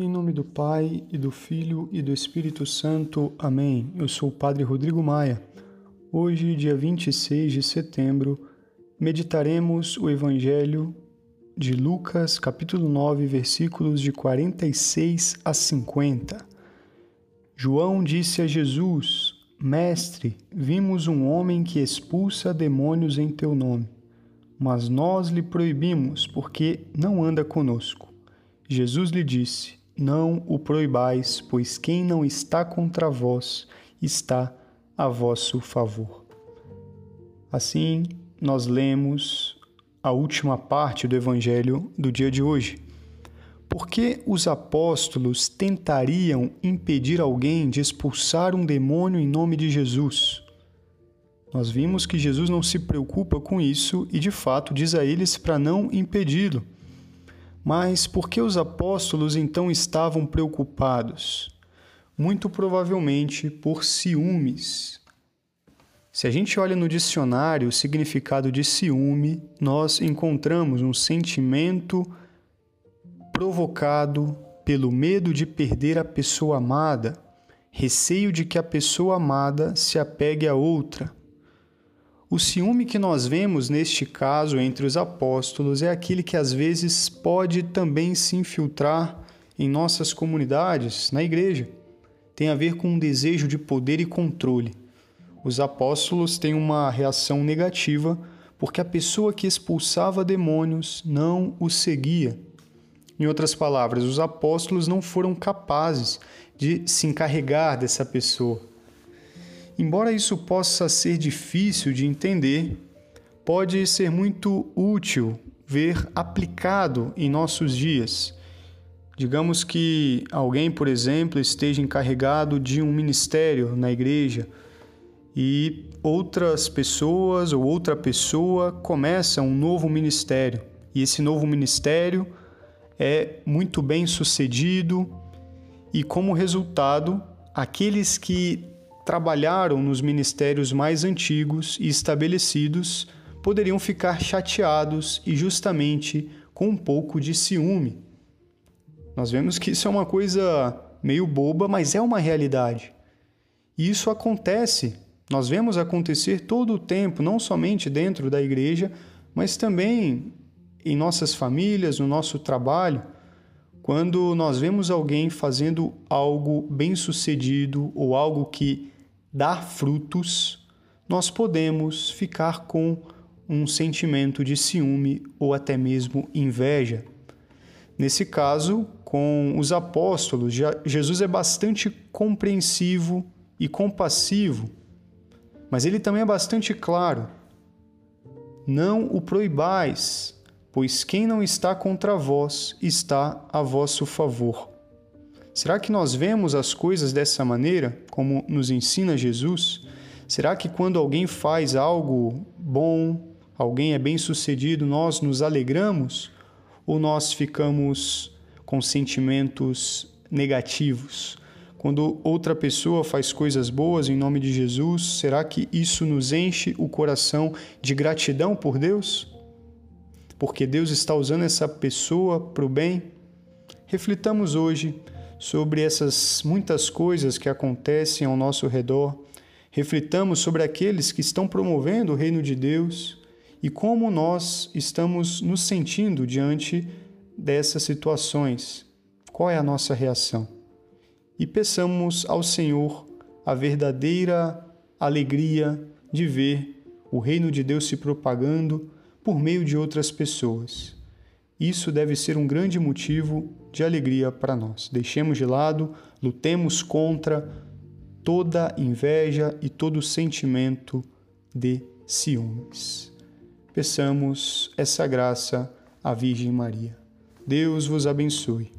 Em nome do Pai, e do Filho e do Espírito Santo. Amém. Eu sou o Padre Rodrigo Maia. Hoje, dia 26 de setembro, meditaremos o Evangelho de Lucas, capítulo 9, versículos de 46 a 50. João disse a Jesus: Mestre, vimos um homem que expulsa demônios em teu nome, mas nós lhe proibimos, porque não anda conosco. Jesus lhe disse: não o proibais, pois quem não está contra vós está a vosso favor. Assim, nós lemos a última parte do Evangelho do dia de hoje. Por que os apóstolos tentariam impedir alguém de expulsar um demônio em nome de Jesus? Nós vimos que Jesus não se preocupa com isso e, de fato, diz a eles para não impedi-lo. Mas por que os apóstolos então estavam preocupados? Muito provavelmente por ciúmes. Se a gente olha no dicionário o significado de ciúme, nós encontramos um sentimento provocado pelo medo de perder a pessoa amada, receio de que a pessoa amada se apegue a outra, o ciúme que nós vemos neste caso entre os apóstolos é aquele que às vezes pode também se infiltrar em nossas comunidades, na igreja. Tem a ver com um desejo de poder e controle. Os apóstolos têm uma reação negativa porque a pessoa que expulsava demônios não o seguia. Em outras palavras, os apóstolos não foram capazes de se encarregar dessa pessoa. Embora isso possa ser difícil de entender, pode ser muito útil ver aplicado em nossos dias. Digamos que alguém, por exemplo, esteja encarregado de um ministério na igreja e outras pessoas ou outra pessoa começa um novo ministério e esse novo ministério é muito bem sucedido e como resultado aqueles que trabalharam nos ministérios mais antigos e estabelecidos poderiam ficar chateados e justamente com um pouco de ciúme. Nós vemos que isso é uma coisa meio boba, mas é uma realidade. E isso acontece, nós vemos acontecer todo o tempo, não somente dentro da igreja, mas também em nossas famílias, no nosso trabalho. Quando nós vemos alguém fazendo algo bem sucedido ou algo que dar frutos, nós podemos ficar com um sentimento de ciúme ou até mesmo inveja. Nesse caso, com os apóstolos, Jesus é bastante compreensivo e compassivo, mas ele também é bastante claro. Não o proibais, pois quem não está contra vós está a vosso favor. Será que nós vemos as coisas dessa maneira, como nos ensina Jesus? Será que quando alguém faz algo bom, alguém é bem-sucedido, nós nos alegramos ou nós ficamos com sentimentos negativos? Quando outra pessoa faz coisas boas em nome de Jesus, será que isso nos enche o coração de gratidão por Deus? Porque Deus está usando essa pessoa para o bem? Reflitamos hoje sobre essas muitas coisas que acontecem ao nosso redor, reflitamos sobre aqueles que estão promovendo o reino de Deus e como nós estamos nos sentindo diante dessas situações. Qual é a nossa reação? E peçamos ao Senhor a verdadeira alegria de ver o reino de Deus se propagando por meio de outras pessoas. Isso deve ser um grande motivo de alegria para nós. Deixemos de lado, lutemos contra toda inveja e todo sentimento de ciúmes. Peçamos essa graça à Virgem Maria. Deus vos abençoe.